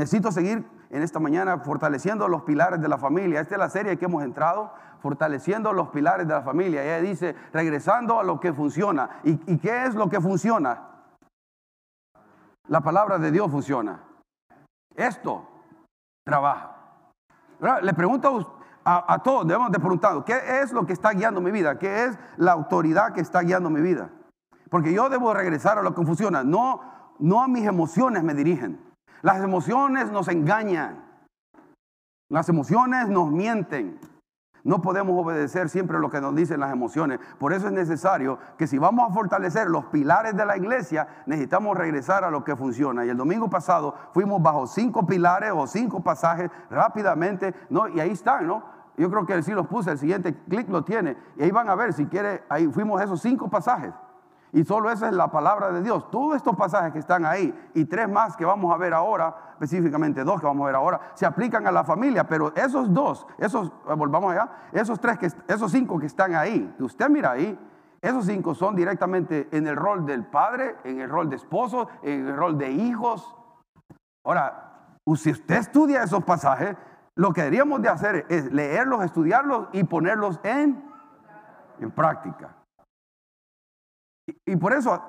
necesito seguir en esta mañana fortaleciendo los pilares de la familia. Esta es la serie que hemos entrado, fortaleciendo los pilares de la familia. Ella dice, regresando a lo que funciona. ¿Y, qué es lo que funciona? La palabra de Dios funciona. Esto trabaja. Le pregunto a, todos, debemos de preguntar, ¿qué es lo que está guiando mi vida? ¿Qué es la autoridad que está guiando mi vida? Porque yo debo regresar a lo que funciona. No, no a mis emociones me dirigen. Las emociones nos engañan. Las emociones nos mienten. No podemos obedecer siempre lo que nos dicen las emociones. Por eso es necesario que si vamos a fortalecer los pilares de la iglesia, necesitamos regresar a lo que funciona. Y el domingo pasado fuimos bajo cinco pilares o cinco pasajes rápidamente, ¿no? Y ahí están, ¿no? Yo creo que sí los puse, el siguiente clic lo tiene. Y ahí van a ver, si quiere, ahí fuimos esos cinco pasajes. Y solo esa es la palabra de Dios. Todos estos pasajes que están ahí y tres más que vamos a ver ahora, específicamente dos que vamos a ver ahora, se aplican a la familia, pero esos dos, esos, eh, volvamos allá, esos tres, que, esos cinco que están ahí, que usted mira ahí, esos cinco son directamente en el rol del padre, en el rol de esposo, en el rol de hijos. Ahora, si usted estudia esos pasajes, lo que deberíamos de hacer es leerlos, estudiarlos y ponerlos en, en práctica. Y, por eso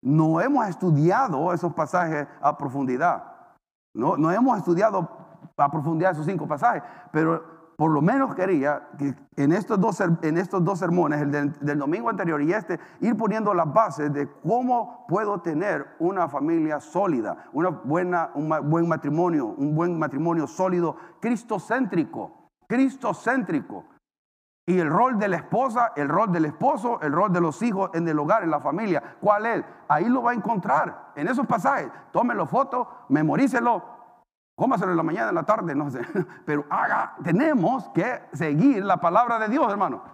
no hemos estudiado esos pasajes a profundidad. No, no hemos estudiado a profundidad esos cinco pasajes, pero por lo menos quería que en estos dos, en estos dos sermones, el del, domingo anterior y este, ir poniendo las bases de cómo puedo tener una familia sólida, una buena, un buen matrimonio, un buen matrimonio sólido, cristocéntrico, cristocéntrico. Y el rol de la esposa, el rol del esposo, el rol de los hijos en el hogar, en la familia, ¿cuál es? Ahí lo va a encontrar en esos pasajes. Tómenlo foto, memorícelo, cómaselo en la mañana, en la tarde, no sé. Pero haga, tenemos que seguir la palabra de Dios, hermano.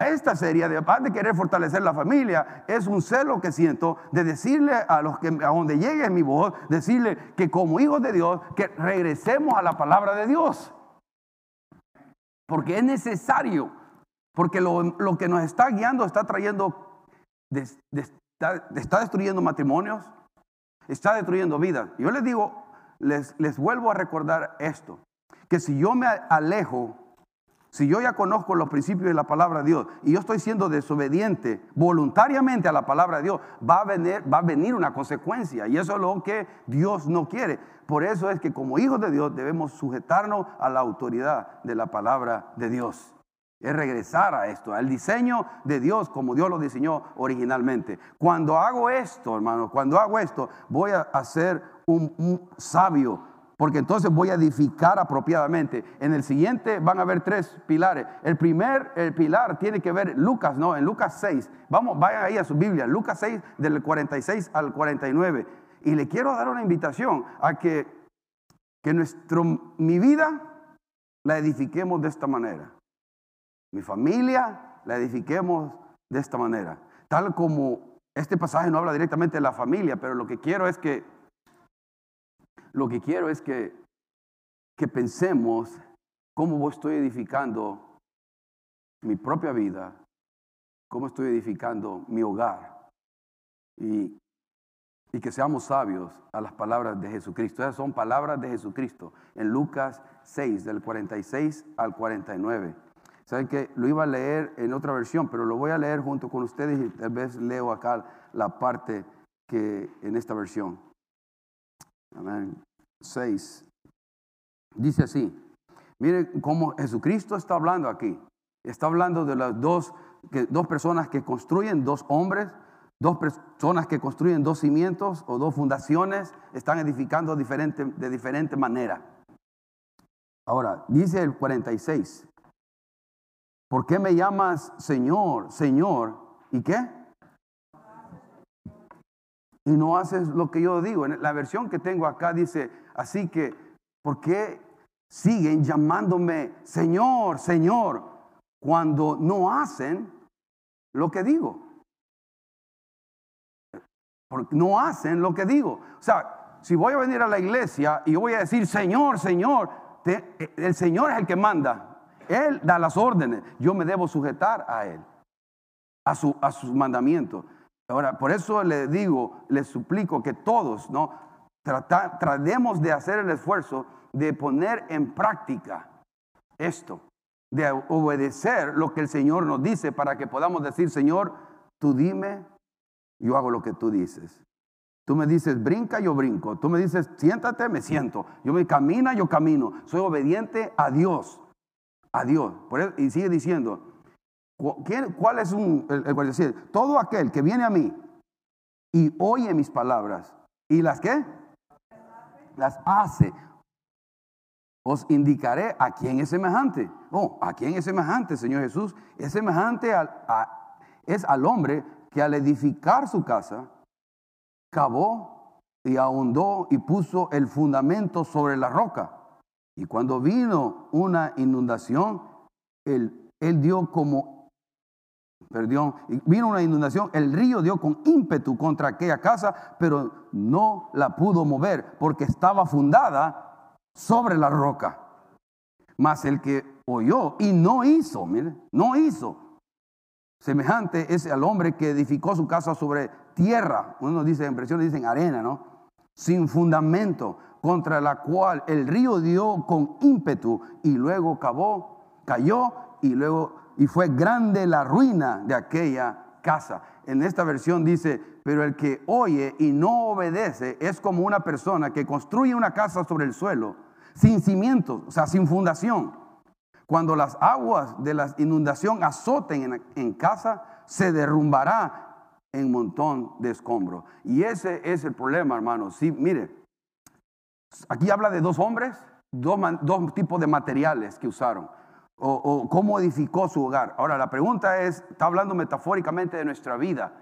Esta serie, además de querer fortalecer la familia, es un celo que siento de decirle a los que a donde llegue mi voz, decirle que como hijos de Dios, que regresemos a la palabra de Dios porque es necesario, porque lo, que nos está guiando está trayendo, está, destruyendo matrimonios, está destruyendo vidas. Yo les digo, les, les vuelvo a recordar esto, que si yo me alejo, si yo ya conozco los principios de la palabra de Dios y yo estoy siendo desobediente voluntariamente a la palabra de Dios, va a venir, va a venir una consecuencia y eso es lo que Dios no quiere. Por eso es que como hijos de Dios debemos sujetarnos a la autoridad de la palabra de Dios. Es regresar a esto, al diseño de Dios como Dios lo diseñó originalmente. Cuando hago esto, hermano, cuando hago esto, voy a ser un, un sabio, porque entonces voy a edificar apropiadamente. En el siguiente van a haber tres pilares. El primer el pilar tiene que ver Lucas, no, en Lucas 6. Vamos, vayan ahí a su Biblia, Lucas 6 del 46 al 49. Y le quiero dar una invitación a que, que nuestro, mi vida la edifiquemos de esta manera. Mi familia la edifiquemos de esta manera. Tal como este pasaje no habla directamente de la familia, pero lo que quiero es que, lo que quiero es que, que pensemos cómo estoy edificando mi propia vida, cómo estoy edificando mi hogar. Y y que seamos sabios a las palabras de Jesucristo. Esas son palabras de Jesucristo en Lucas 6, del 46 al 49. Saben que lo iba a leer en otra versión, pero lo voy a leer junto con ustedes y tal vez leo acá la parte que en esta versión. Amén. 6. Dice así. Miren cómo Jesucristo está hablando aquí. Está hablando de las dos, que, dos personas que construyen, dos hombres Dos personas que construyen dos cimientos o dos fundaciones están edificando diferente, de diferente manera. Ahora, dice el 46, ¿por qué me llamas Señor, Señor? ¿Y qué? Y no haces lo que yo digo. En la versión que tengo acá dice, así que, ¿por qué siguen llamándome Señor, Señor, cuando no hacen lo que digo? porque no hacen lo que digo. O sea, si voy a venir a la iglesia y voy a decir, Señor, Señor, eh, el Señor es el que manda. Él da las órdenes. Yo me debo sujetar a Él, a, su, a sus mandamientos. Ahora, por eso le digo, le suplico que todos, ¿no? tratemos de hacer el esfuerzo de poner en práctica esto, de obedecer lo que el Señor nos dice para que podamos decir, Señor, tú dime, yo hago lo que tú dices. Tú me dices, brinca, yo brinco. Tú me dices, siéntate, me siento. Yo me camina, yo camino. Soy obediente a Dios. A Dios. y sigue diciendo, ¿cuál es un, el, el, Todo aquel que viene a mí y oye mis palabras y las que las hace, os indicaré a quién es semejante. Oh, a quién es semejante, Señor Jesús. Es semejante al, es al hombre que al edificar su casa, cavó y ahondó y puso el fundamento sobre la roca. Y cuando vino una inundación, él, él dio como, perdón, vino una inundación, el río dio con ímpetu contra aquella casa, pero no la pudo mover porque estaba fundada sobre la roca. Mas el que oyó y no hizo, mire, no hizo. Semejante es al hombre que edificó su casa sobre tierra, uno dice, en dicen arena, ¿no? Sin fundamento, contra la cual el río dio con ímpetu y luego cayó y luego, y fue grande la ruina de aquella casa. En esta versión dice, pero el que oye y no obedece es como una persona que construye una casa sobre el suelo, sin cimientos, o sea, sin fundación. Cuando las aguas de la inundación azoten en, casa, se derrumbará en montón de escombros. Y ese es el problema, hermano. Sí, mire, aquí habla de dos hombres, dos, dos tipos de materiales que usaron, o, cómo edificó su hogar. Ahora, la pregunta es, está hablando metafóricamente de nuestra vida,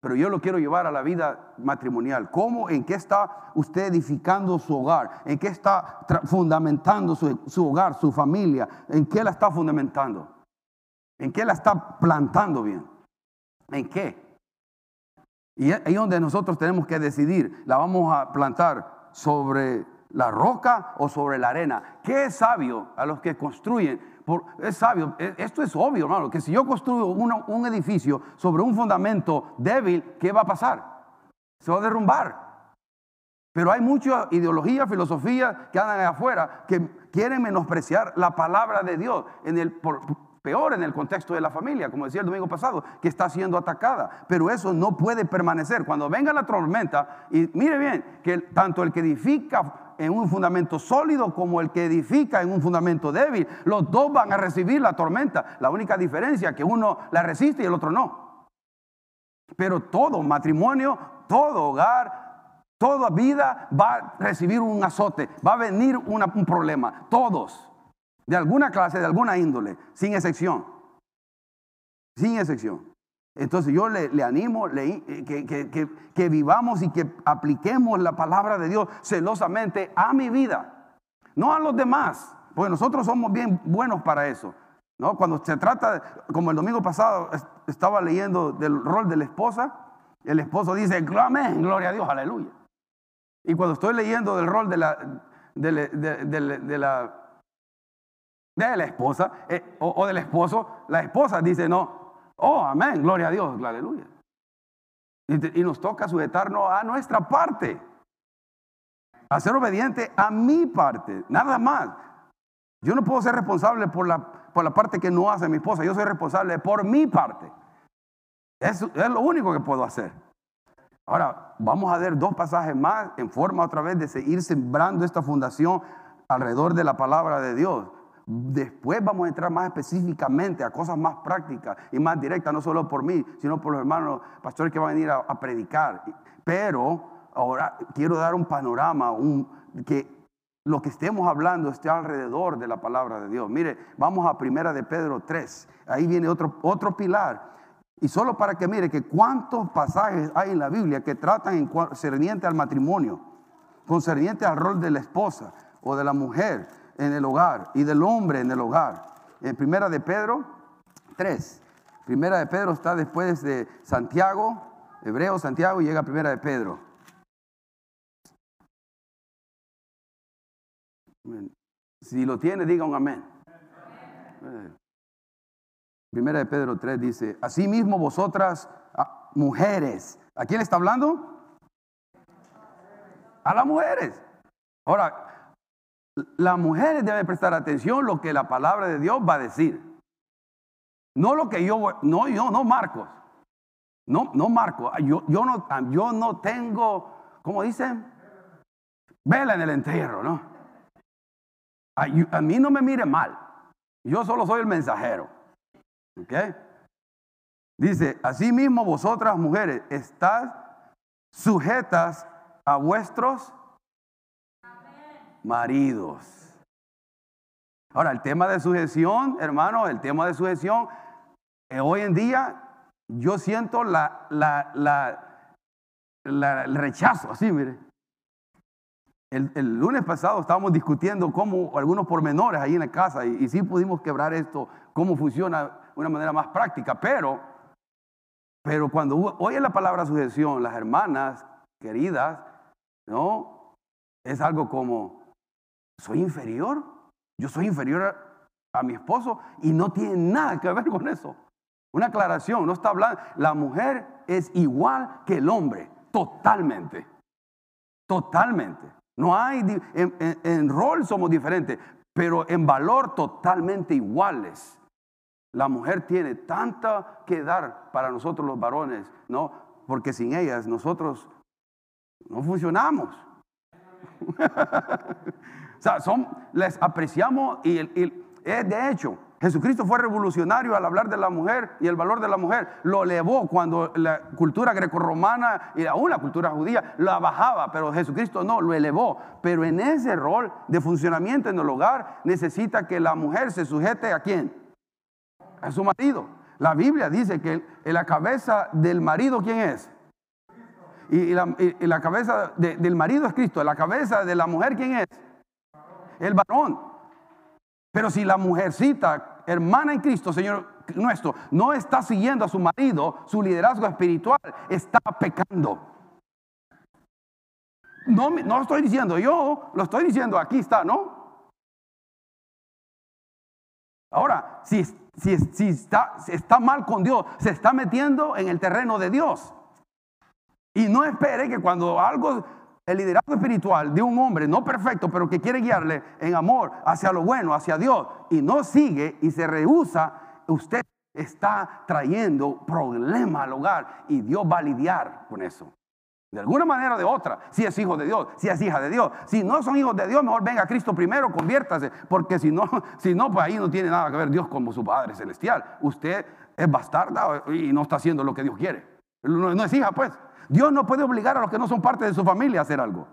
pero yo lo quiero llevar a la vida matrimonial. ¿Cómo, en qué está usted edificando su hogar? ¿En qué está fundamentando su, su hogar, su familia? ¿En qué la está fundamentando? ¿En qué la está plantando bien? ¿En qué? Y ahí donde nosotros tenemos que decidir, ¿la vamos a plantar sobre la roca o sobre la arena? ¿Qué es sabio a los que construyen? Es sabio, e, esto es obvio, hermano, que si yo construyo un edificio sobre un fundamento débil, ¿qué va a pasar? Se va a derrumbar. Pero hay mucha ideología, filosofía que andan afuera que quieren menospreciar la palabra de Dios en el, peor en el contexto de la familia, como decía el domingo pasado, que está siendo atacada. Pero eso no puede permanecer. Cuando venga la tormenta, y mire bien, que tanto el que edifica en un fundamento sólido como el que edifica en un fundamento débil, los dos van a recibir la tormenta. La única diferencia es que uno la resiste y el otro no. Pero todo matrimonio, todo hogar, toda vida va a recibir un azote, va a venir un problema, todos de alguna clase, de alguna índole, sin excepción. Sin excepción. Entonces yo le, animo que, que, vivamos y que apliquemos la palabra de Dios celosamente a mi vida, no a los demás, porque nosotros somos bien buenos para eso. ¿no? Cuando se trata, como el domingo pasado estaba leyendo del rol de la esposa, el esposo dice, amén, gloria a Dios, aleluya. Y cuando estoy leyendo del rol de la, de la de la esposa eh, o, del esposo, la esposa dice no, oh, amén, gloria a Dios, aleluya. Y, y nos toca sujetarnos a nuestra parte, a ser obediente a mi parte, nada más. Yo no puedo ser responsable por la, por la parte que no hace mi esposa, yo soy responsable por mi parte. Es, es lo único que puedo hacer. Ahora, vamos a ver dos pasajes más en forma otra vez de seguir sembrando esta fundación alrededor de la palabra de Dios. Después vamos a entrar más específicamente a cosas más prácticas y más directas, no solo por mí, sino por los hermanos pastores que van a venir a, predicar. Pero ahora quiero dar un panorama, un, que lo que estemos hablando esté alrededor de la palabra de Dios. Mire, vamos a Primera de Pedro 3. Ahí viene otro, otro pilar. Y solo para que mire que cuántos pasajes hay en la Biblia que tratan en concerniente al matrimonio, concerniente al rol de la esposa o de la mujer en el hogar y del hombre en el hogar. En Primera de Pedro 3. Primera de Pedro está después de Santiago, Hebreo, Santiago llega Primera de Pedro. Si lo tiene, diga un amén. Primera de Pedro 3 dice, asimismo vosotras, ah, mujeres, ¿a quién está hablando? a las mujeres. Ahora, las mujeres deben prestar atención lo que la palabra de Dios va a decir. No lo que yo, no, yo, no Marcos. No, no Marcos. Yo, yo, no, yo no tengo, ¿cómo dicen? Vela en el entierro, ¿no? A, mí no me mire mal. Yo solo soy el mensajero. ¿Ok? Dice, asimismo vosotras mujeres, estás sujetas a vuestros maridos. Ahora, el tema de sujeción, hermano, el tema de sujeción, eh, hoy en día yo siento la, la, la, el rechazo, así, mire. El, lunes pasado estábamos discutiendo cómo algunos pormenores ahí en la casa y, y sí pudimos quebrar esto, cómo funciona de una manera más práctica, pero, pero cuando oye la palabra sujeción, las hermanas queridas, ¿no? Es algo como, soy inferior, yo soy inferior a, mi esposo y no tiene nada que ver con eso. Una aclaración, no está hablando, la mujer es igual que el hombre, totalmente, totalmente. No hay, en, en rol somos diferentes, pero en valor totalmente iguales. La mujer tiene tanta que dar para nosotros los varones, ¿no? Porque sin ellas nosotros no funcionamos. son, les apreciamos y, de hecho, Jesucristo fue revolucionario al hablar de la mujer y el valor de la mujer. Lo elevó cuando la cultura grecorromana y aún la cultura judía la bajaba, pero Jesucristo no, lo elevó. Pero en ese rol de funcionamiento en el hogar necesita que la mujer se sujete a quién? A su marido. La Biblia dice que en la cabeza del marido, ¿quién es? Y, la, cabeza del marido es Cristo. La cabeza de la mujer, ¿quién es? El varón. Pero si la mujercita, hermana en Cristo, Señor nuestro, no está siguiendo a su marido, su liderazgo espiritual, está pecando. No, no lo estoy diciendo yo, lo estoy diciendo aquí está, ¿no? Ahora, si, si, si está, si está mal con Dios, se está metiendo en el terreno de Dios. Y no espere que cuando algo, el liderazgo espiritual de un hombre no perfecto, pero que quiere guiarle en amor hacia lo bueno, hacia Dios, y no sigue y se rehúsa, usted está trayendo problema al hogar y Dios va a lidiar con eso. De alguna manera o de otra, si es hijo de Dios, si es hija de Dios. Si no son hijos de Dios, mejor venga a Cristo primero, conviértase, porque si no, si no, pues ahí no tiene nada que ver Dios como su Padre Celestial. Usted es bastarda y no está haciendo lo que Dios quiere. no es hija, pues. Dios no puede obligar a los que no son parte de su familia a hacer algo.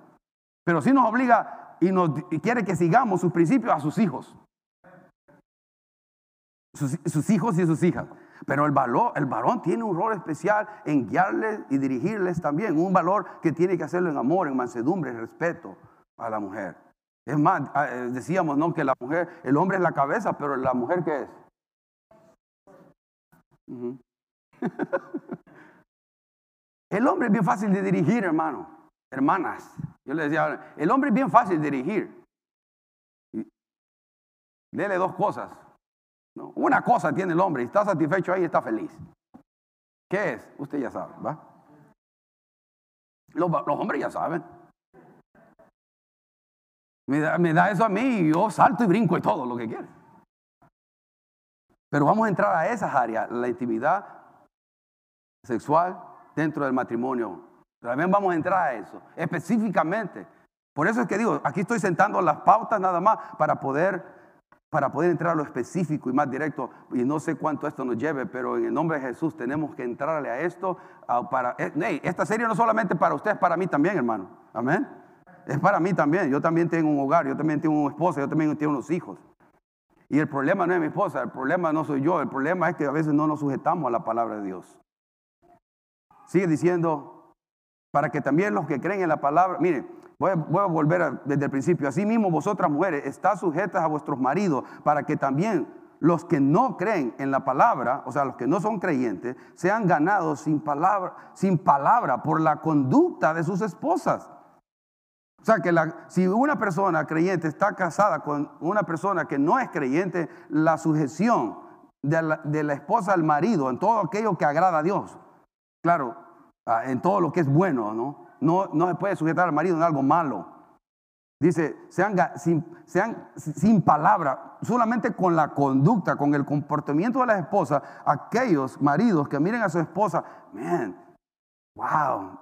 Pero sí nos obliga y, nos, quiere que sigamos sus principios a sus hijos. Sus, hijos y sus hijas. Pero el, valor, el varón tiene un rol especial en guiarles y dirigirles también. Un valor que tiene que hacerlo en amor, en mansedumbre, en respeto a la mujer. Es más, ah, eh, decíamos, ¿no? Que la mujer, el hombre es la cabeza, pero la mujer, ¿qué es? El hombre es bien fácil de dirigir, hermano, hermanas. Yo le decía, el hombre es bien fácil de dirigir. Dele dos cosas. Una cosa tiene el hombre está satisfecho ahí está feliz. ¿Qué es? Usted ya sabe, ¿va? Los, hombres ya saben. Me da, me da, eso a mí y yo salto y brinco y todo lo que quiere. Pero vamos a entrar a esas áreas, la intimidad sexual, dentro del matrimonio. También vamos a entrar a eso, específicamente. Por eso es que digo, aquí estoy sentando las pautas nada más para poder, para poder entrar a lo específico y más directo. Y no sé cuánto esto nos lleve, pero en el nombre de Jesús tenemos que entrarle a esto. para, eh, esta serie no solamente para usted, es para mí también, hermano. Amén. Es para mí también. Yo también tengo un hogar, yo también tengo una esposa, yo también tengo unos hijos. Y el problema no es mi esposa, el problema no soy yo, el problema es que a veces no nos sujetamos a la palabra de Dios. Sigue diciendo, para que también los que creen en la palabra, mire, voy a, volver desde el principio, así mismo vosotras mujeres, está sujetas a vuestros maridos, para que también los que no creen en la palabra, o sea, los que no son creyentes, sean ganados sin palabra, sin palabra por la conducta de sus esposas. O sea, que si una persona creyente está casada con una persona que no es creyente, la sujeción de la, de la esposa al marido en todo aquello que agrada a Dios. Claro, en todo lo que es bueno, ¿no? no, no se puede sujetar al marido en algo malo. Dice, sean, sin, sean sin palabra, solamente con la conducta, con el comportamiento de las esposas, aquellos maridos que miren a su esposa, man, wow,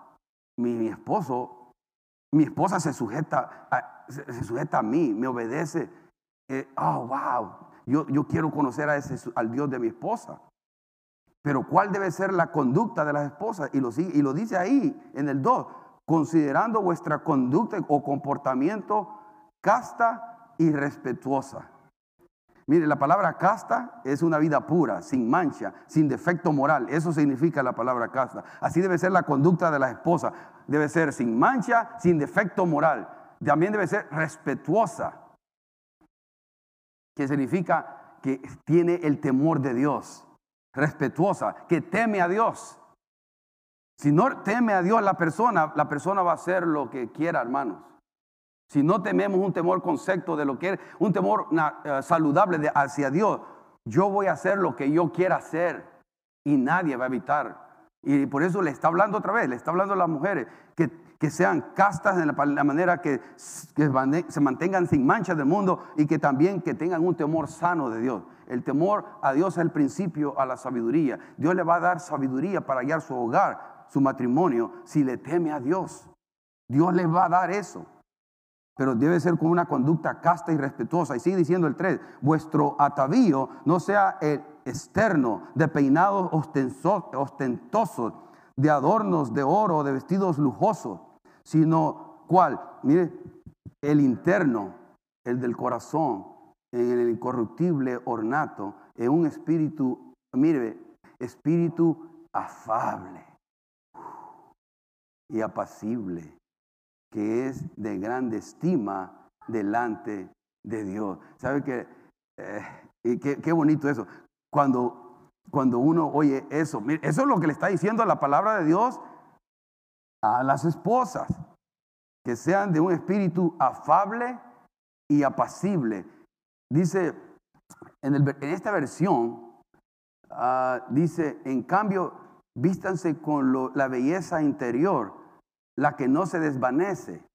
mi, esposo, mi esposa se sujeta a, se, sujeta a mí, me obedece. Eh, oh, wow, yo, yo quiero conocer a ese, al Dios de mi esposa. Pero ¿cuál debe ser la conducta de las esposas? Y lo, dice ahí en el 2, considerando vuestra conducta o comportamiento casta y respetuosa. Mire, la palabra casta es una vida pura, sin mancha, sin defecto moral. Eso significa la palabra casta. Así debe ser la conducta de la esposa. Debe ser sin mancha, sin defecto moral. También debe ser respetuosa, que significa que tiene el temor de Dios respetuosa, que teme a Dios. Si no teme a Dios la persona, la persona va a hacer lo que quiera, hermanos. Si no tememos un temor concepto de lo que es, un temor eh, saludable hacia Dios, yo voy a hacer lo que yo quiera hacer y nadie va a evitar. Y por eso le está hablando otra vez, le está hablando a las mujeres que, que sean castas de la, manera que, que se mantengan sin mancha del mundo y que también que tengan un temor sano de Dios. El temor a Dios es el principio a la sabiduría. Dios le va a dar sabiduría para guiar su hogar, su matrimonio, si le teme a Dios. Dios le va a dar eso. Pero debe ser con una conducta casta y respetuosa. Y sigue diciendo el 3, vuestro atavío no sea el externo, de peinados ostentosos, de adornos de oro, de vestidos lujosos, sino cuál, mire, el interno, el del corazón, en el incorruptible ornato, en un espíritu, mire, espíritu afable y apacible, que es de grande estima delante de Dios. ¿Sabe qué? Eh, qué, qué, bonito eso? Cuando, cuando uno oye eso, eso es lo que le está diciendo la palabra de Dios a las esposas, que sean de un espíritu afable y apacible. Dice, en, esta versión, ah, dice, en cambio, vístanse con la belleza interior, la que no se desvanece,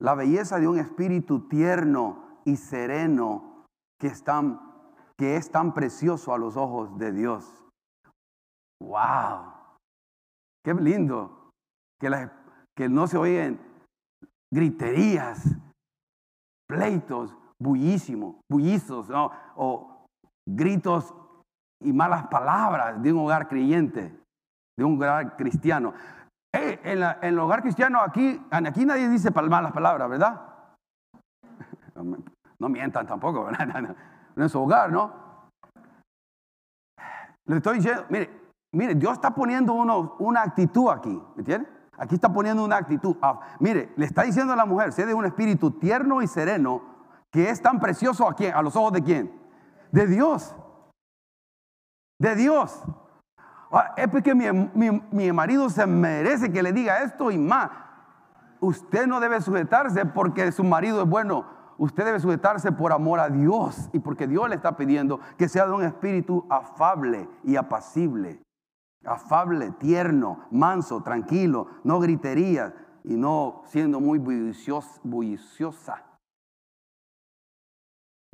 la belleza de un espíritu tierno y sereno que es tan, que es tan precioso a los ojos de Dios. ¡Wow! ¡Qué lindo! Que, no se oyen griterías, pleitos, bullísimo, bullizos o gritos y malas palabras de un hogar creyente, de un hogar cristiano. en, el hogar cristiano aquí, aquí nadie dice malas palabras, ¿verdad? No, mientan tampoco, ¿verdad? En su hogar, ¿no? Le estoy diciendo, mire, mire, Dios está poniendo uno, una actitud aquí, ¿me entiende? Aquí está poniendo una actitud. Ah, mire, le está diciendo a la mujer, sé de un espíritu tierno y sereno, que es tan precioso a quién, a los ojos de quién? De Dios. De Dios. Ah, es porque mi, mi, marido se merece que le diga esto y más. Usted no debe sujetarse porque su marido es bueno. Usted debe sujetarse por amor a Dios y porque Dios le está pidiendo que sea de un espíritu afable y apacible. Afable, tierno, manso, tranquilo, no gritería y no siendo muy bulliciosa.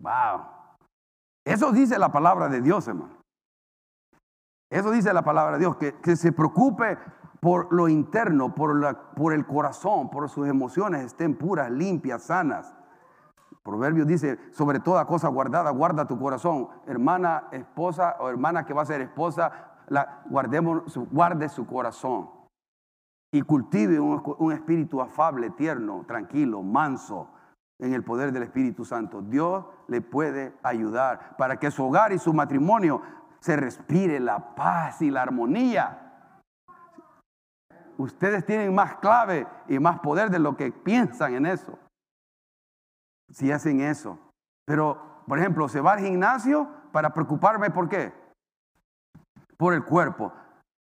Wow. Eso dice la palabra de Dios, hermano. Eso dice la palabra de Dios, que, se preocupe por lo interno, por, la, por el corazón, por sus emociones estén puras, limpias, sanas. Proverbios dice, sobre toda cosa guardada, guarda tu corazón. Hermana, esposa o hermana que va a ser esposa, la, guardemos, guarde su corazón. Y cultive un espíritu afable, tierno, tranquilo, manso, en el poder del Espíritu Santo. Dios le puede ayudar para que su hogar y su matrimonio se respire la paz y la armonía. Ustedes tienen más clave y más poder de lo que piensan en eso. Si hacen eso. Pero, por ejemplo, se va al gimnasio para preocuparme por qué. Por el cuerpo.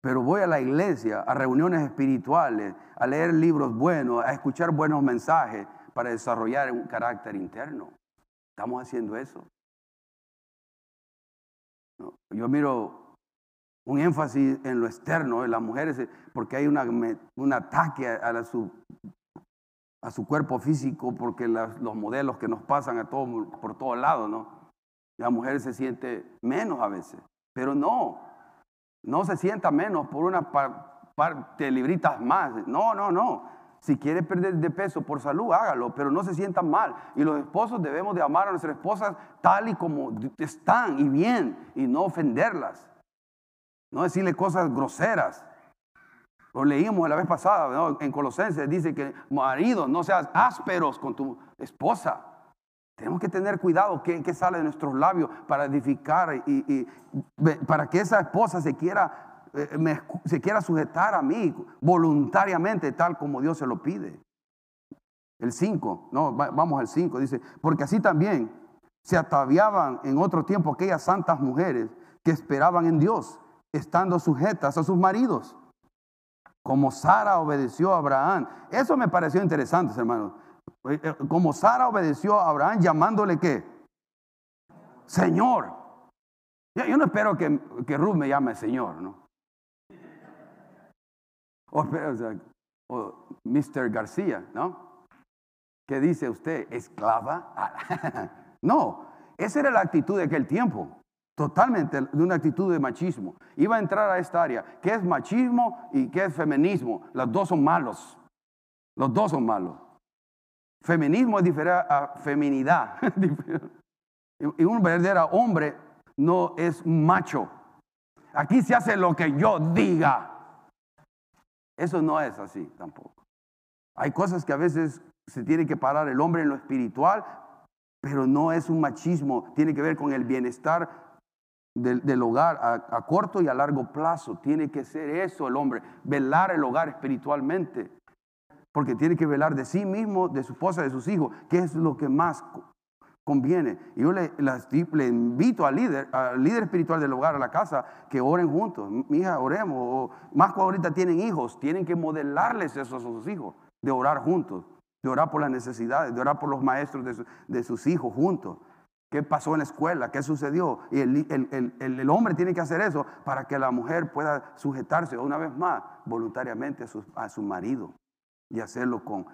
Pero voy a la iglesia, a reuniones espirituales, a leer libros buenos, a escuchar buenos mensajes para desarrollar un carácter interno. Estamos haciendo eso. Yo miro un énfasis en lo externo de las mujeres, porque hay un ataque a, su, a su cuerpo físico, porque los modelos que nos pasan a todo, por todos lados, ¿no? La mujer se siente menos a veces, pero no, no se sienta menos por una de libritas más. No, no, no. Si quiere perder de peso por salud, hágalo, pero no se sienta mal. Y los esposos debemos de amar a nuestras esposas tal y como están y bien, y no ofenderlas. No decirle cosas groseras. Lo leímos la vez pasada en Colosenses, dice que maridos, no seas ásperos con tu esposa. Tenemos que tener cuidado que, sale de nuestros labios para edificar y, para que esa esposa se quiera, eh, se quiera sujetar a mí voluntariamente, tal como Dios se lo pide. El 5, no, vamos al 5, dice, porque así también se ataviaban en otro tiempo aquellas santas mujeres que esperaban en Dios, estando sujetas a sus maridos, como Sara obedeció a Abraham. Eso me pareció interesante, hermanos. Eh, eh, como Sara obedeció a Abraham llamándole qué? Señor. Yo, no espero que, que, Ruth me llame Señor, ¿no? O, o Mr. García, ¿no? ¿Qué dice usted? ¿Esclava? no, esa era la actitud de aquel tiempo. Totalmente de una actitud de machismo. Iba a entrar a esta área. ¿Qué es machismo y qué es feminismo? Los dos son malos. Los dos son malos. Feminismo es diferente a feminidad. y un verdadero hombre no es macho. Aquí se hace lo que yo diga. Eso no es así tampoco. Hay cosas que a veces se tiene que parar el hombre en lo espiritual, pero no es un machismo. Tiene que ver con el bienestar del, hogar a, corto y a largo plazo. Tiene que ser eso el hombre, velar el hogar espiritualmente porque tiene que velar de sí mismo, de su esposa, de sus hijos, que es lo que más conviene. Y yo le, le, invito al líder, al líder espiritual del hogar, a la casa, que oren juntos. Mi hija, oremos. O, más cuando ahorita tienen hijos, tienen que modelarles eso a sus hijos, de orar juntos, de orar por las necesidades, de orar por los maestros de, sus hijos juntos. ¿Qué pasó en la escuela? ¿Qué sucedió? Y el, el, hombre tiene que hacer eso para que la mujer pueda sujetarse una vez más voluntariamente a su, a su marido y hacerlo con,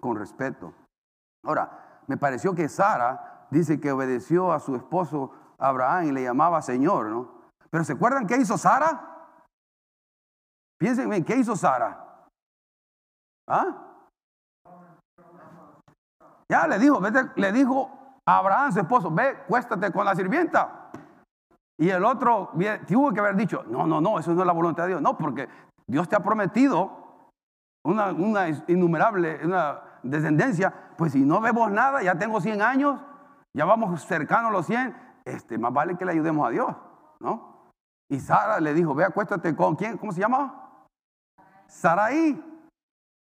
con respeto. Ahora, me pareció que Sara dice que obedeció a su esposo Abraham y le llamaba Señor, ¿no? Pero ¿se acuerdan qué hizo Sara? Piensen bien, ¿qué hizo Sara? ¿Ah? Ya le dijo, le dijo Abraham, su esposo, ve, cuéstate con la sirvienta. Y el otro tuvo que haber dicho, no, no, no, eso no es la voluntad de Dios. No, porque Dios te ha prometido una, innumerable, una descendencia, pues si no vemos nada, ya tengo 100 años, ya vamos cercanos a los 100, este, más vale que le ayudemos a Dios, ¿no? Y Sara le dijo, ve, acuéstate con, ¿quién? ¿Cómo se llama? Saraí.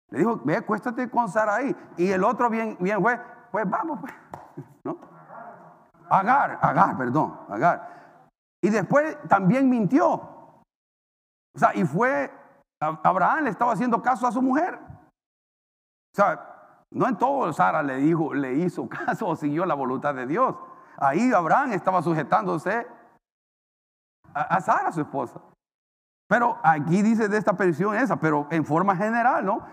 Le dijo, ve, acuéstate con Saraí. Y el otro bien, bien fue, pues vamos, pues, ¿no? Agar, Agar, perdón, Agar. Y después también mintió. O sea, y fue Abraham le estaba haciendo caso a su mujer. O sea, no en todo Sara le dijo, le hizo caso o siguió la voluntad de Dios. Ahí Abraham estaba sujetándose a, Sara, su esposa. Pero aquí dice de esta petición esa, pero en forma general, ¿no?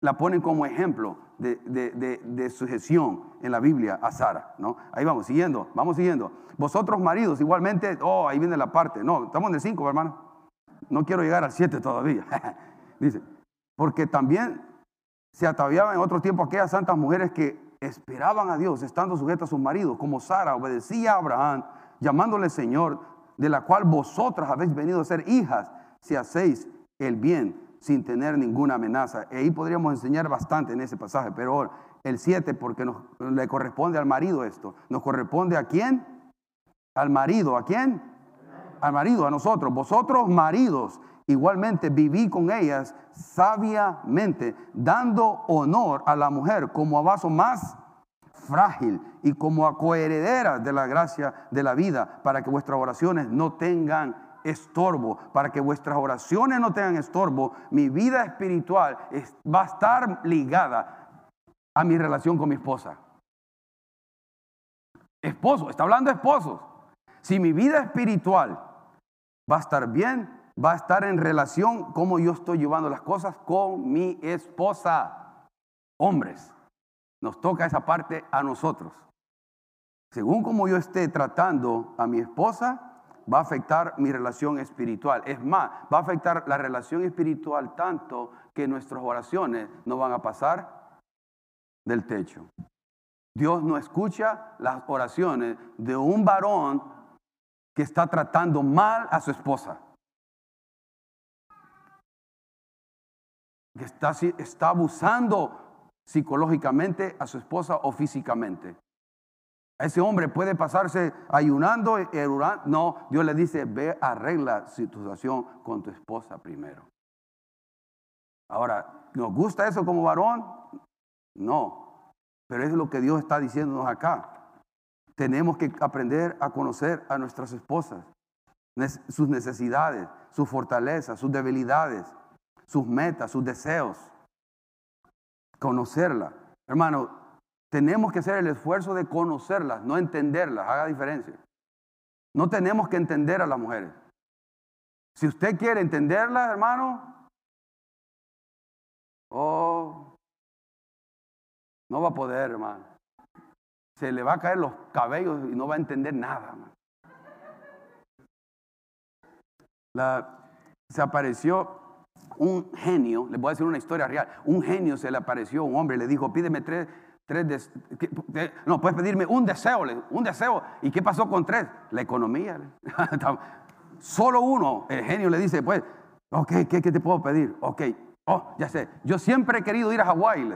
La ponen como ejemplo de, de, sujeción en la Biblia a Sara, ¿no? Ahí vamos, siguiendo, vamos siguiendo. Vosotros maridos, igualmente, oh, ahí viene la parte, no, estamos en el 5, hermano. No quiero llegar al 7 todavía. Dice, porque también se ataviaban en otro tiempo aquellas santas mujeres que esperaban a Dios, estando sujetas a sus maridos, como Sara obedecía a Abraham, llamándole Señor, de la cual vosotras habéis venido a ser hijas, si hacéis el bien sin tener ninguna amenaza. Ahí podríamos enseñar bastante en ese pasaje, pero el 7, porque nos, le corresponde al marido esto. ¿Nos corresponde a quién? Al marido. ¿A quién? al marido, a nosotros, vosotros maridos, igualmente viví con ellas sabiamente, dando honor a la mujer como a vaso más frágil y como a coheredera de la gracia de la vida, para que vuestras oraciones no tengan estorbo, para que vuestras oraciones no tengan estorbo, mi vida espiritual va a estar ligada a mi relación con mi esposa. Esposo, está hablando de esposos. Si mi vida espiritual va a estar bien va a estar en relación cómo yo estoy llevando las cosas con mi esposa. Hombres, nos toca esa parte a nosotros. Según como yo esté tratando a mi esposa, va a afectar mi relación espiritual. Es más, va a afectar la relación espiritual tanto que nuestras oraciones no van a pasar del techo. Dios no escucha las oraciones de un varón que está tratando mal a su esposa. Que está, abusando psicológicamente a su esposa o físicamente. Ese hombre puede pasarse ayunando, no, Dios le dice, ve, arregla situación con tu esposa primero. Ahora, ¿nos gusta eso como varón? No, pero es lo que Dios está diciéndonos acá. Tenemos que aprender a conocer a nuestras esposas, sus necesidades, sus fortalezas, sus debilidades, sus metas, sus deseos. Conocerla. Hermano, tenemos que hacer el esfuerzo de conocerlas, no entenderlas, haga diferencia. No tenemos que entender a las mujeres. Si usted quiere entenderlas, hermano, oh, no va a poder, hermano. Se le va a caer los cabellos y no va a entender nada. se apareció un genio, le voy a decir una historia real, un genio se le apareció, un hombre le dijo, pídeme tres Tres no, puedes pedirme un deseo, un deseo. ¿Y qué pasó con tres? La economía. Solo uno, el genio le dice, pues, ok, ¿qué, te puedo pedir? Ok, oh, ya sé, yo siempre he querido ir a Hawái,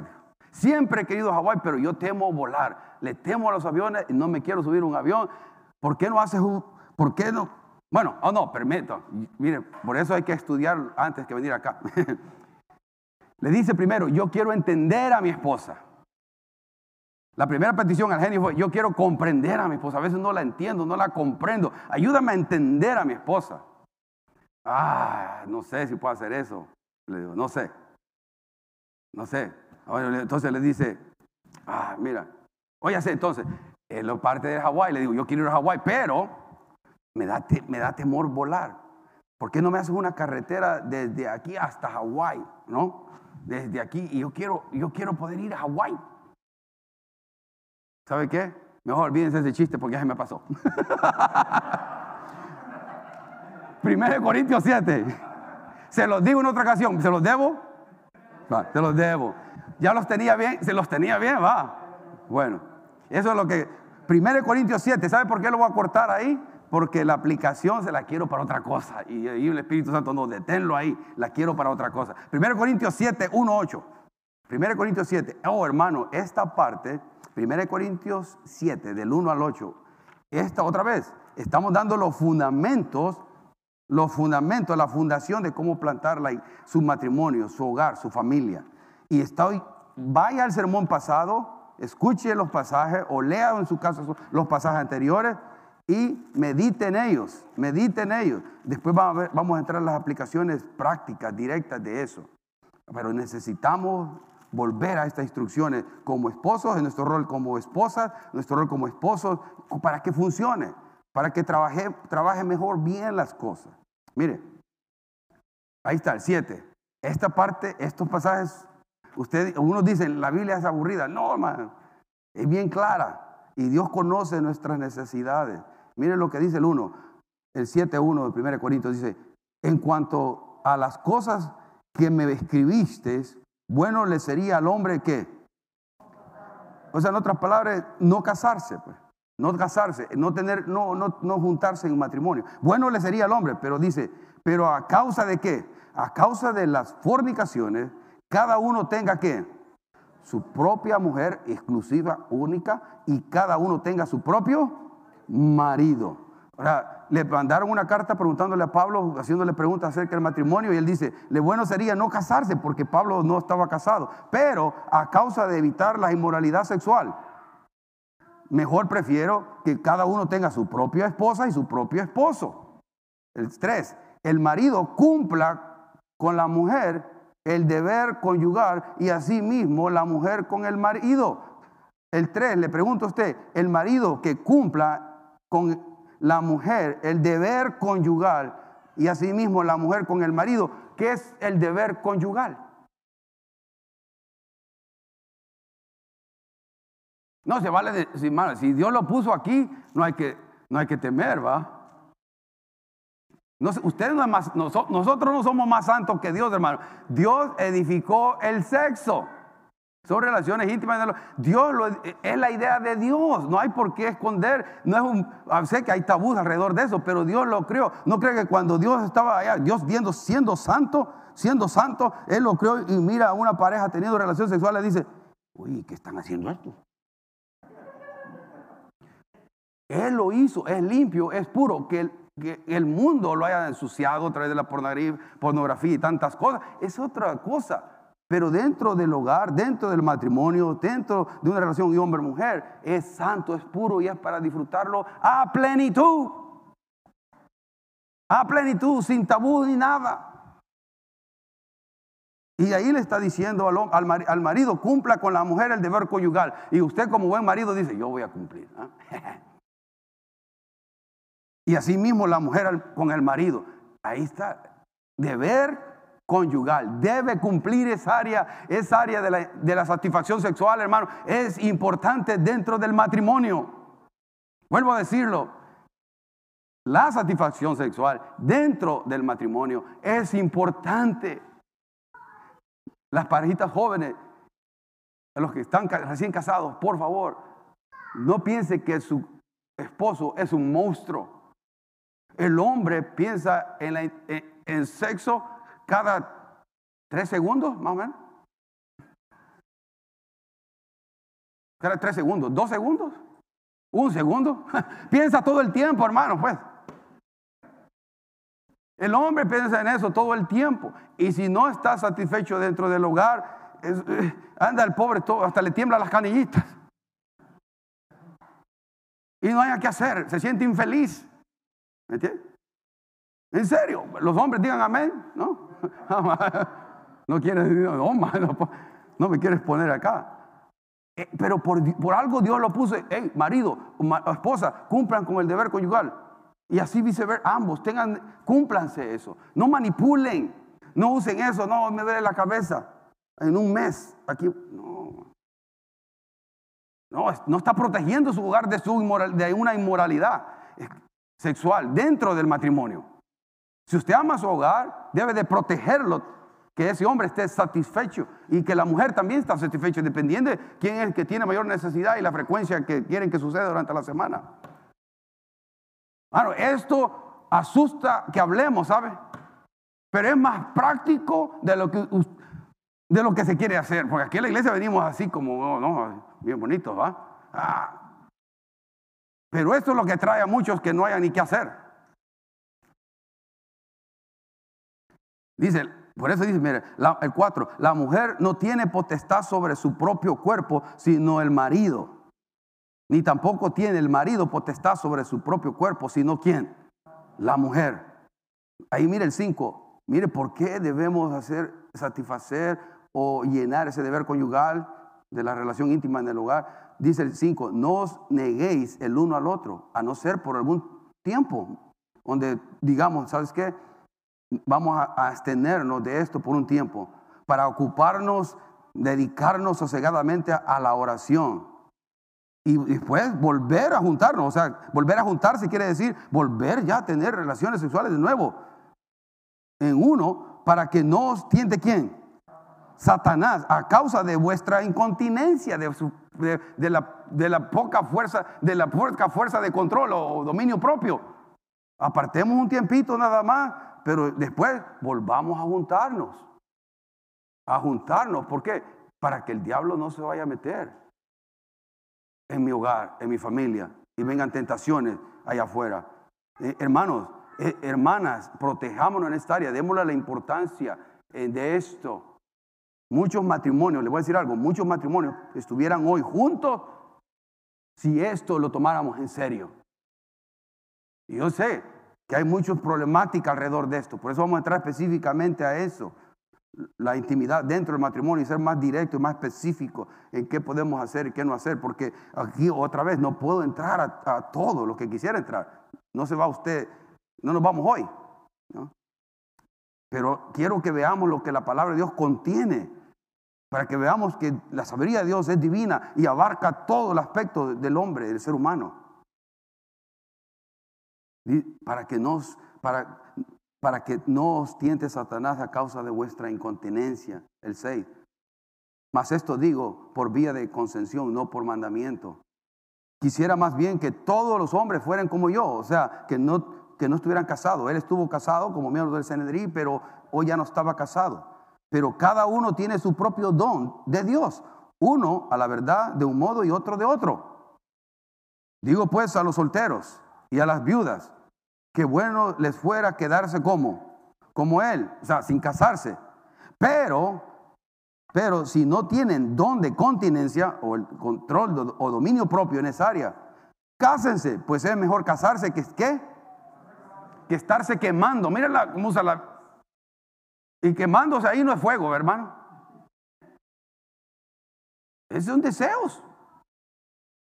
siempre he querido a Hawái, pero yo temo volar, le temo a los aviones y no me quiero subir un avión. ¿Por qué no haces un, por qué no? Bueno, oh no, permito, mire, por eso hay que estudiar antes que venir acá. le dice primero, yo quiero entender a mi esposa. La primera petición al genio fue, yo quiero comprender a mi esposa. A veces no la entiendo, no la comprendo. Ayúdame a entender a mi esposa. Ah, no sé si puedo hacer eso. Le digo, no sé. No sé. Entonces le dice, ah, mira, oye, entonces, en la parte de Hawái, le digo, yo quiero ir a Hawái, pero me da, me da temor volar. ¿Por qué no me haces una carretera desde aquí hasta Hawái? ¿No? Desde aquí, y yo quiero, yo quiero poder ir a Hawái. ¿Sabe qué? Mejor olvídense ese chiste porque ya se me pasó. Primero de Corintios 7. Se los digo en otra ocasión. ¿Se los debo? Va, se los debo. Ya los tenía bien. Se los tenía bien, va. Bueno, eso es lo que. Primero de Corintios 7. ¿Sabe por qué lo voy a cortar ahí? Porque la aplicación se la quiero para otra cosa. Y, el Espíritu Santo no, deténlo ahí. La quiero para otra cosa. Primero Corintios 7, 1, 8. Primero Corintios 7. Oh, hermano, esta parte 1 Corintios 7, del 1 al 8. Esta otra vez, estamos dando los fundamentos, los fundamentos, la fundación de cómo plantar su matrimonio, su hogar, su familia. Y estoy, vaya al sermón pasado, escuche los pasajes o lea en su caso los pasajes anteriores y medite en ellos, medite en ellos. Después vamos a, vamos a entrar en las aplicaciones prácticas, directas de eso. Pero necesitamos volver a estas instrucciones como esposos, en nuestro rol como esposas, nuestro rol como esposos, para que funcione, para que trabaje, trabaje mejor bien las cosas. Mire, ahí está el 7. Esta parte, estos pasajes, ustedes, algunos dicen, la Biblia es aburrida. No, hermano, es bien clara. Y Dios conoce nuestras necesidades. Mire lo que dice el 1, el 7.1 de 1 Corintios dice, en cuanto a las cosas que me escribiste, bueno le sería al hombre que, o sea, en otras palabras, no casarse, pues. No casarse, no tener, no, no, no juntarse en matrimonio. Bueno le sería al hombre, pero dice, pero a causa de qué? A causa de las fornicaciones, cada uno tenga que su propia mujer exclusiva, única, y cada uno tenga su propio marido. Le mandaron una carta preguntándole a Pablo, haciéndole preguntas acerca del matrimonio, y él dice, lo bueno sería no casarse porque Pablo no estaba casado, pero a causa de evitar la inmoralidad sexual, mejor prefiero que cada uno tenga su propia esposa y su propio esposo. El tres, el marido cumpla con la mujer el deber conyugal y asimismo la mujer con el marido. El tres, le pregunto a usted, el marido que cumpla con la mujer el deber conyugal y asimismo la mujer con el marido, que es el deber conyugal. No se vale decir, si Dios lo puso aquí, no hay que, no hay que temer, ¿va? No, ustedes no más, nosotros no somos más santos que Dios, hermano. Dios edificó el sexo. Son relaciones íntimas. Dios es la idea de Dios. No hay por qué esconder. No es un, ah, sé que hay tabús alrededor de eso, pero Dios lo creó. No cree que cuando Dios estaba allá, Dios viendo, siendo santo, siendo santo, Él lo creó y mira a una pareja teniendo relaciones sexuales y dice, uy, ¿qué están haciendo esto? Él lo hizo, es limpio, es puro. Que el mundo lo haya ensuciado a través de la pornografía y tantas cosas, es otra cosa. Pero dentro del hogar, dentro del matrimonio, dentro de una relación de hombre-mujer, es santo, es puro y es para disfrutarlo a plenitud. A plenitud, sin tabú ni nada. Y ahí le está diciendo al, marido, cumpla con la mujer el deber conyugal. Y usted como buen marido dice, yo voy a cumplir. y así mismo la mujer con el marido. Ahí está, deber conyugal. Debe cumplir esa área, esa área de la, de la satisfacción sexual, hermano. Es importante dentro del matrimonio. Vuelvo a decirlo. La satisfacción sexual dentro del matrimonio es importante. Las parejitas jóvenes, los que están recién casados, por favor, no piense que su esposo es un monstruo. El hombre piensa en, la, en sexo cada tres segundos, más o menos. Cada tres segundos, dos segundos, un segundo. piensa todo el tiempo, hermano, pues. El hombre piensa en eso todo el tiempo. Y si no está satisfecho dentro del hogar, eh, anda el pobre, todo, hasta le tiembla las canillitas. Y no hay que hacer, se siente infeliz. ¿Me entiendes? En serio, los hombres digan amén, ¿no? no quieres, no, no me quieres poner acá. Eh, pero por, algo Dios lo puso, hey, marido, esposa, cumplan con el deber conyugal. Y así viceversa, ambos, tengan, cúmplanse eso. No manipulen, no usen eso, no me duele la cabeza. En un mes, aquí, no. No, está protegiendo su hogar de, su de una inmoralidad sexual dentro del matrimonio. Si usted ama su hogar, debe de protegerlo, que ese hombre esté satisfecho y que la mujer también está satisfecha, dependiendo de quién es el que tiene mayor necesidad y la frecuencia que quieren que suceda durante la semana. Bueno, esto asusta que hablemos, ¿sabe? Pero es más práctico de lo que, de lo que se quiere hacer, porque aquí en la iglesia venimos así como, oh, no, bien bonitos, ¿va? Ah. Pero esto es lo que trae a muchos que no hayan ni qué hacer. Dice, por eso dice, mire, el 4, la mujer no tiene potestad sobre su propio cuerpo, sino el marido. Ni tampoco tiene el marido potestad sobre su propio cuerpo, sino quién? La mujer. Ahí mire el 5. Mire por qué debemos hacer, satisfacer o llenar ese deber conyugal de la relación íntima en el hogar. Dice el 5, no os neguéis el uno al otro, a no ser por algún tiempo, donde digamos, ¿sabes qué? Vamos a, abstenernos de esto por un tiempo para ocuparnos, dedicarnos sosegadamente a, la oración. Y después volver a juntarnos, o sea, volver a juntarse quiere decir volver ya a tener relaciones sexuales de nuevo en uno para que no os tiente quién? Satanás, a causa de vuestra incontinencia, de, de, la, de la poca fuerza, de la poca fuerza de control o dominio propio. Apartemos un tiempito nada más pero después volvamos a juntarnos. A juntarnos. ¿Por qué? Para que el diablo no se vaya a meter en mi hogar, en mi familia, y vengan tentaciones allá afuera. Eh, hermanos, eh, hermanas, protejámonos en esta área, démosle la importancia eh, de esto. Muchos matrimonios, les voy a decir algo, muchos matrimonios estuvieran hoy juntos si esto lo tomáramos en serio. Y yo sé, que hay muchas problemáticas alrededor de esto. Por eso vamos a entrar específicamente a eso. La intimidad dentro del matrimonio y ser más directo y más específico en qué podemos hacer y qué no hacer. Porque aquí otra vez no puedo entrar a, todo lo que quisiera entrar. No se va usted, no nos vamos hoy. Pero quiero que veamos lo que la palabra de Dios contiene, para que veamos que la sabiduría de Dios es divina y abarca todo el aspecto del hombre, del ser humano. Para que para, para que no os tiente Satanás a causa de vuestra incontinencia. El 6. Mas esto digo por vía de concesión, no por mandamiento. Quisiera más bien que todos los hombres fueran como yo, o sea, que no, que no estuvieran casados. Él estuvo casado como miembro del Senedrí, pero hoy ya no estaba casado. Pero cada uno tiene su propio don de Dios. Uno a la verdad de un modo y otro de otro. Digo pues a los solteros y a las viudas que bueno les fuera quedarse como, como él, o sea, sin casarse. Pero, pero si no tienen don de continencia o el control o dominio propio en esa área, cásense, pues es mejor casarse que ¿qué? Que estarse quemando. Mira cómo usa la... Y quemándose ahí no es fuego, hermano. Esos son deseos.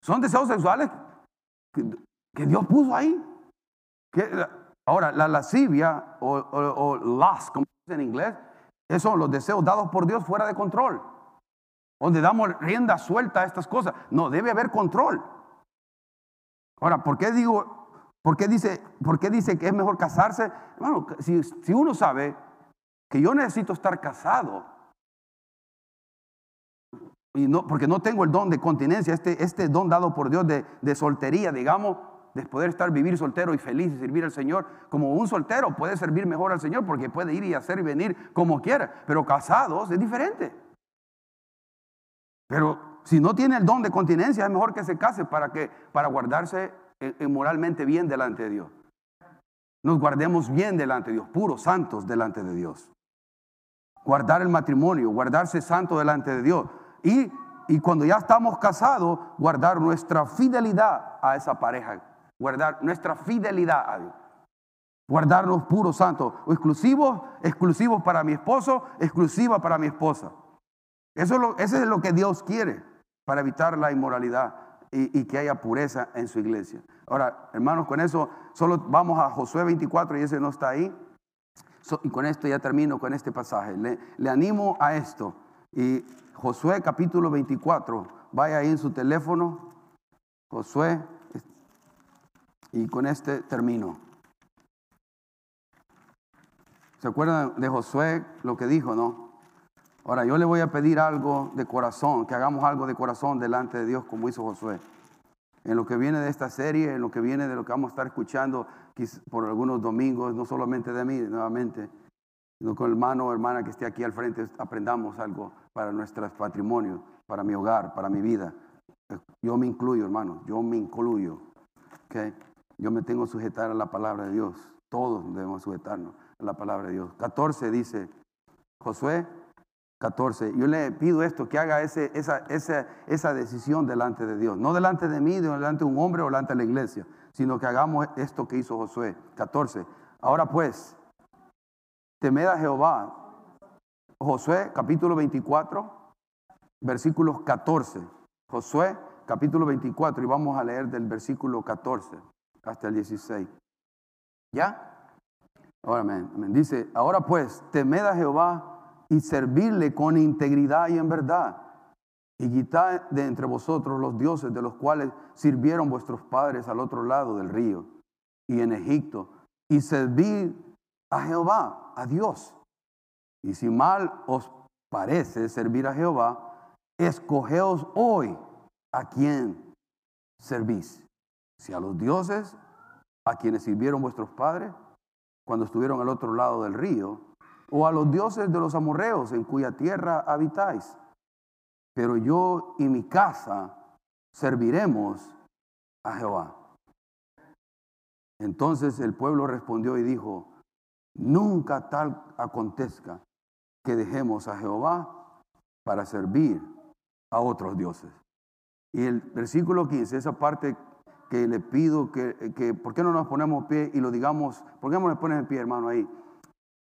Son deseos sexuales que Dios puso ahí. Ahora, la lascivia o, o, lust, como se en inglés, esos son los deseos dados por Dios fuera de control. Donde damos rienda suelta a estas cosas. No, debe haber control. Ahora, ¿por qué digo, por qué dice, por qué dice que es mejor casarse? Bueno, si, si uno sabe que yo necesito estar casado, y no, porque no tengo el don de continencia, este, este don dado por Dios de, de soltería, digamos, de poder estar, vivir soltero y feliz y servir al Señor. Como un soltero puede servir mejor al Señor porque puede ir y hacer y venir como quiera, pero casados es diferente. Pero si no tiene el don de continencia, es mejor que se case para, que, para guardarse eh, eh, moralmente bien delante de Dios. Nos guardemos bien delante de Dios, puros, santos delante de Dios. Guardar el matrimonio, guardarse santo delante de Dios. Y, y cuando ya estamos casados, guardar nuestra fidelidad a esa pareja guardar nuestra fidelidad a Dios. Guardarnos puros, santos, exclusivos, exclusivos para mi esposo, exclusiva para mi esposa. Eso es lo, eso es lo que Dios quiere para evitar la inmoralidad y, que haya pureza en su iglesia. Ahora, hermanos, con eso solo vamos a Josué 24 y ese no está ahí. y con esto ya termino con este pasaje. Le, le animo a esto. Y Josué capítulo 24, vaya ahí en su teléfono. Josué y con este termino. ¿Se acuerdan de Josué lo que dijo, no? Ahora yo le voy a pedir algo de corazón, que hagamos algo de corazón delante de Dios como hizo Josué. En lo que viene de esta serie, en lo que viene de lo que vamos a estar escuchando por algunos domingos, no solamente de mí, nuevamente, sino con el hermano o hermana que esté aquí al frente, aprendamos algo para nuestros patrimonios, para mi hogar, para mi vida. Yo me incluyo, hermano, yo me incluyo. Okay. Yo me tengo que sujetar a la palabra de Dios. Todos debemos sujetarnos a la palabra de Dios. 14 dice, Josué 14, yo le pido esto, que haga ese, esa, esa, esa decisión delante de Dios. No delante de mí, delante de un hombre o delante de la iglesia, sino que hagamos esto que hizo Josué. 14. Ahora pues, temed a Jehová. Josué capítulo 24, versículos 14. Josué capítulo 24 y vamos a leer del versículo 14 hasta el 16. ¿Ya? Ahora, amén, Dice, ahora pues, temed a Jehová y servirle con integridad y en verdad. Y quitad de entre vosotros los dioses de los cuales sirvieron vuestros padres al otro lado del río y en Egipto. Y servid a Jehová, a Dios. Y si mal os parece servir a Jehová, escogeos hoy a quién servís si a los dioses a quienes sirvieron vuestros padres cuando estuvieron al otro lado del río, o a los dioses de los amorreos en cuya tierra habitáis. Pero yo y mi casa serviremos a Jehová. Entonces el pueblo respondió y dijo, nunca tal acontezca que dejemos a Jehová para servir a otros dioses. Y el versículo 15, esa parte que le pido que, que, ¿por qué no nos ponemos pie y lo digamos? ¿Por qué no nos pones en pie, hermano, ahí?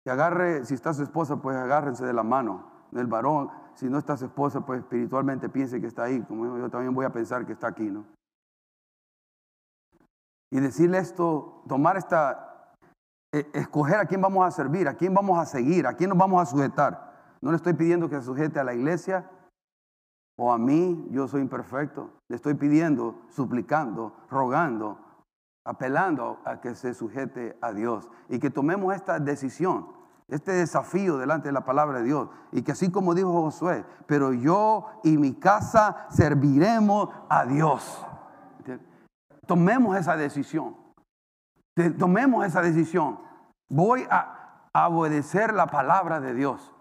Que agarre, si está su esposa, pues agárrense de la mano del varón. Si no está su esposa, pues espiritualmente piense que está ahí, como yo también voy a pensar que está aquí, ¿no? Y decirle esto, tomar esta, eh, escoger a quién vamos a servir, a quién vamos a seguir, a quién nos vamos a sujetar. No le estoy pidiendo que se sujete a la iglesia o a mí, yo soy imperfecto. Le estoy pidiendo, suplicando, rogando, apelando a que se sujete a Dios y que tomemos esta decisión, este desafío delante de la palabra de Dios. Y que así como dijo Josué, pero yo y mi casa serviremos a Dios. Tomemos esa decisión. Tomemos esa decisión. Voy a, obedecer la palabra de Dios.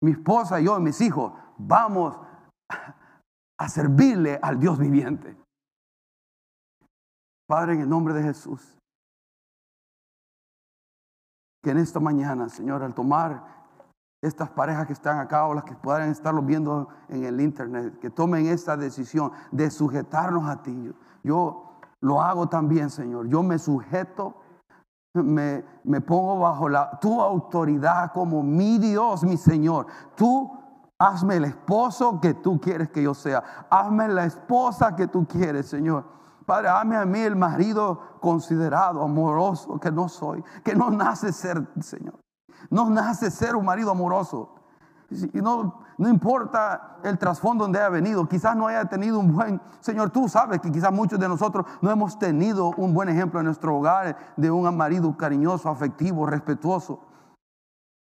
Mi esposa, yo y mis hijos vamos a servirle al Dios viviente. Padre, en el nombre de Jesús, que en esta mañana, Señor, al tomar estas parejas que están acá o las que puedan estarlo viendo en el internet, que tomen esta decisión de sujetarnos a ti. Yo lo hago también, Señor. Yo me sujeto, me, me pongo bajo la, tu autoridad como mi Dios, mi Señor. Tú hazme el esposo que tú quieres que yo sea. Hazme la esposa que tú quieres, Señor. Padre, hazme a mí el marido considerado, amoroso que no soy, que no nace ser, Señor. No nace ser un marido amoroso. Y no, no importa el trasfondo donde haya venido, quizás no haya tenido un buen, Señor, tú sabes que quizás muchos de nosotros no hemos tenido un buen ejemplo en nuestro hogar de un marido cariñoso, afectivo, respetuoso.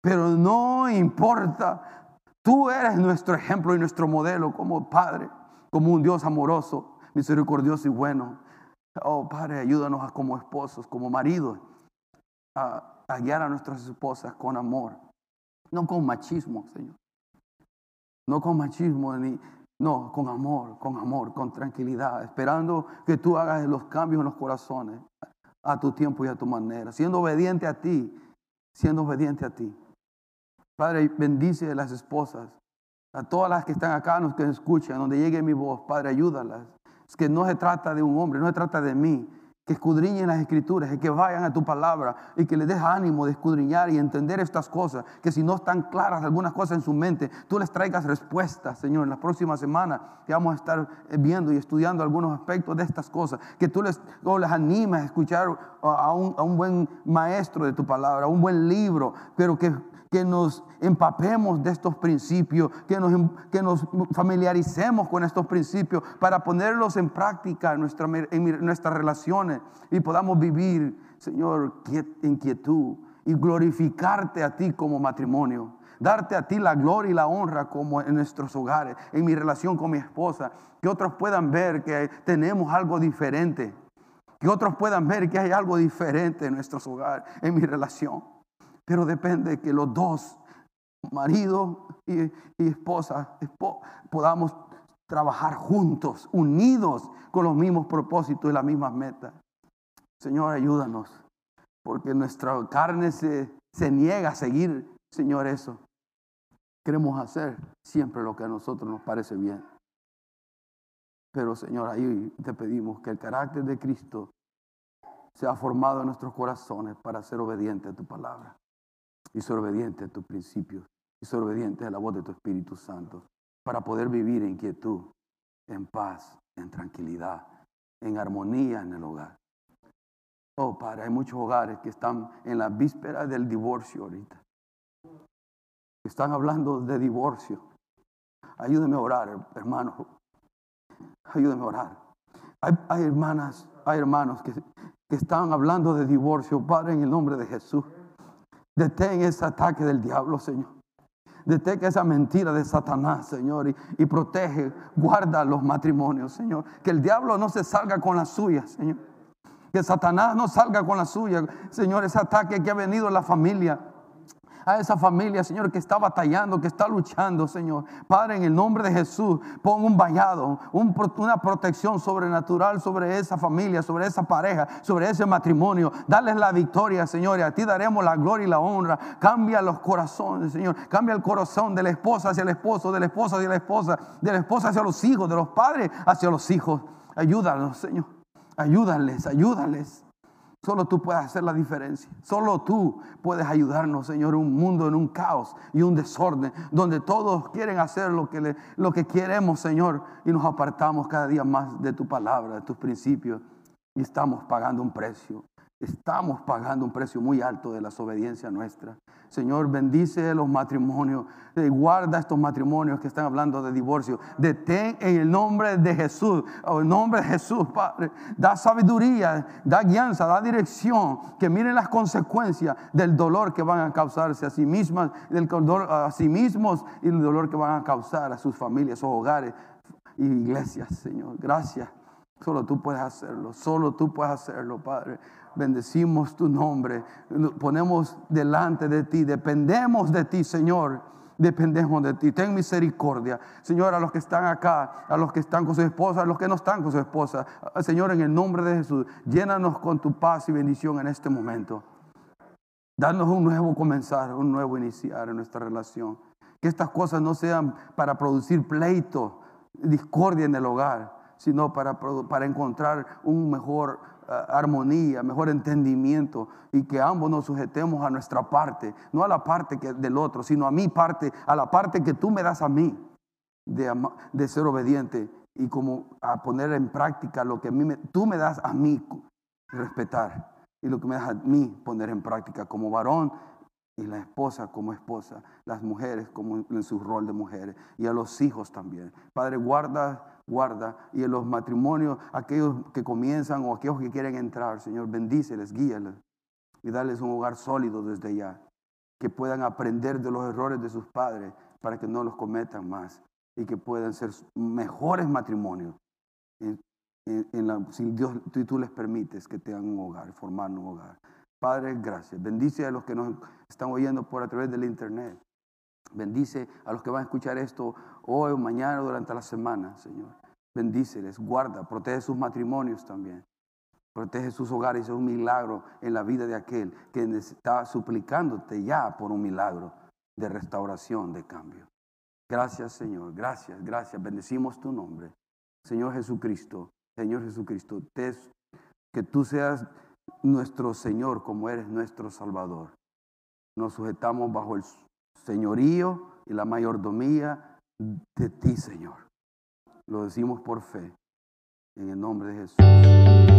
Pero no importa, tú eres nuestro ejemplo y nuestro modelo como Padre, como un Dios amoroso, misericordioso y bueno. Oh Padre, ayúdanos como esposos, como maridos, a, a guiar a nuestras esposas con amor no con machismo, Señor. No con machismo, ni, no, con amor, con amor, con tranquilidad, esperando que tú hagas los cambios en los corazones a tu tiempo y a tu manera, siendo obediente a ti, siendo obediente a ti. Padre, bendice a las esposas, a todas las que están acá, los que escuchan, donde llegue mi voz, Padre, ayúdalas. Es que no se trata de un hombre, no se trata de mí, que escudriñen las escrituras y que vayan a tu palabra y que les des ánimo de escudriñar y entender estas cosas, que si no están claras algunas cosas en su mente, tú les traigas respuestas, Señor, en la próxima semana que vamos a estar viendo y estudiando algunos aspectos de estas cosas, que tú les, les animes a escuchar a un, a un buen maestro de tu palabra, a un buen libro, pero que que nos empapemos de estos principios, que nos, que nos familiaricemos con estos principios para ponerlos en práctica en, nuestra, en nuestras relaciones y podamos vivir, Señor, en quietud y glorificarte a ti como matrimonio. Darte a ti la gloria y la honra como en nuestros hogares, en mi relación con mi esposa, que otros puedan ver que tenemos algo diferente, que otros puedan ver que hay algo diferente en nuestros hogares, en mi relación. Pero depende que los dos, marido y, esposa, podamos trabajar juntos, unidos con los mismos propósitos y las mismas metas. Señor, ayúdanos, porque nuestra carne se, se niega a seguir, Señor, eso. Queremos hacer siempre lo que a nosotros nos parece bien. Pero Señor, ahí te pedimos que el carácter de Cristo sea formado en nuestros corazones para ser obediente a tu palabra y obediente a tus principios y obediente a la voz de tu Espíritu Santo para poder vivir en quietud, en paz, en tranquilidad, en armonía en el hogar. Oh, Padre, hay muchos hogares que están en la víspera del divorcio ahorita. Están hablando de divorcio. Ayúdeme a orar, hermano. Ayúdeme a orar. Hay, hermanas, hay hermanos que, que están hablando de divorcio, Padre, en el nombre de Jesús. Detén ese ataque del diablo, Señor. Detén esa mentira de Satanás, Señor, y, protege, guarda los matrimonios, Señor. Que el diablo no se salga con la suya, Señor. Que Satanás no salga con la suya, Señor. Ese ataque que ha venido en la familia a esa familia, Señor, que está batallando, que está luchando, Señor. Padre, en el nombre de Jesús, pon un vallado, una protección sobrenatural sobre esa familia, sobre esa pareja, sobre ese matrimonio. Dales la victoria, Señor, y a ti daremos la gloria y la honra. Cambia los corazones, Señor. Cambia el corazón de la esposa hacia el esposo, de la esposa hacia la esposa, de la esposa hacia los hijos, de los padres hacia los hijos. Ayúdanos, Señor. Ayúdales, ayúdales. Solo tú puedes hacer la diferencia. Solo tú puedes ayudarnos, Señor, un mundo en un caos y un desorden, donde todos quieren hacer lo que, lo que queremos, Señor, y nos apartamos cada día más de tu palabra, de tus principios, y estamos pagando un precio. Estamos pagando un precio muy alto de la desobediencia nuestra. Señor, bendice los matrimonios, eh, guarda estos matrimonios que están hablando de divorcio. Detén en el nombre de Jesús, en el nombre de Jesús, Padre. Da sabiduría, da guianza, da dirección, que miren las consecuencias del dolor que van a causarse a sí mismas, del dolor a sí mismos y el dolor que van a causar a sus familias, sus hogares y iglesias, Señor. Gracias. Solo tú puedes hacerlo, solo tú puedes hacerlo, Padre bendecimos tu nombre, ponemos delante de ti, dependemos de ti, Señor. Dependemos de ti. Ten misericordia, Señor, a los que están acá, a los que están con su esposa, a los que no están con su esposa. Señor, en el nombre de Jesús, llénanos con tu paz y bendición en este momento. Danos un nuevo comenzar, un nuevo iniciar en nuestra relación. Que estas cosas no sean para producir pleito, discordia en el hogar, sino para, para encontrar un mejor armonía, mejor entendimiento y que ambos nos sujetemos a nuestra parte, no a la parte que, del otro, sino a mi parte, a la parte que tú me das a mí de, ser obediente y como a poner en práctica lo que a mí tú me das a mí respetar y lo que me das a mí poner en práctica como varón y la esposa como esposa, las mujeres como en su rol de mujeres y a los hijos también. Padre, guarda guarda. Y en los matrimonios, aquellos que comienzan o aquellos que quieren entrar, Señor, bendíceles, guíales y darles un hogar sólido desde ya. Que puedan aprender de los errores de sus padres para que no los cometan más y que puedan ser mejores matrimonios. si Dios tú, tú les permites que tengan un hogar, formar un hogar. Padre, gracias. Bendice a los que nos están oyendo por a través del internet. Bendice a los que van a escuchar esto hoy mañana o durante la semana, Señor. Bendíceles, guarda, protege sus matrimonios también. Protege sus hogares, es un milagro en la vida de aquel que está suplicándote ya por un milagro de restauración, de cambio. Gracias, Señor. Gracias, gracias. Bendecimos tu nombre. Señor Jesucristo, Señor Jesucristo, que tú seas nuestro Señor como eres nuestro Salvador. Nos sujetamos bajo el señorío y la mayordomía de ti, Señor. Lo decimos por fe, en el nombre de Jesús.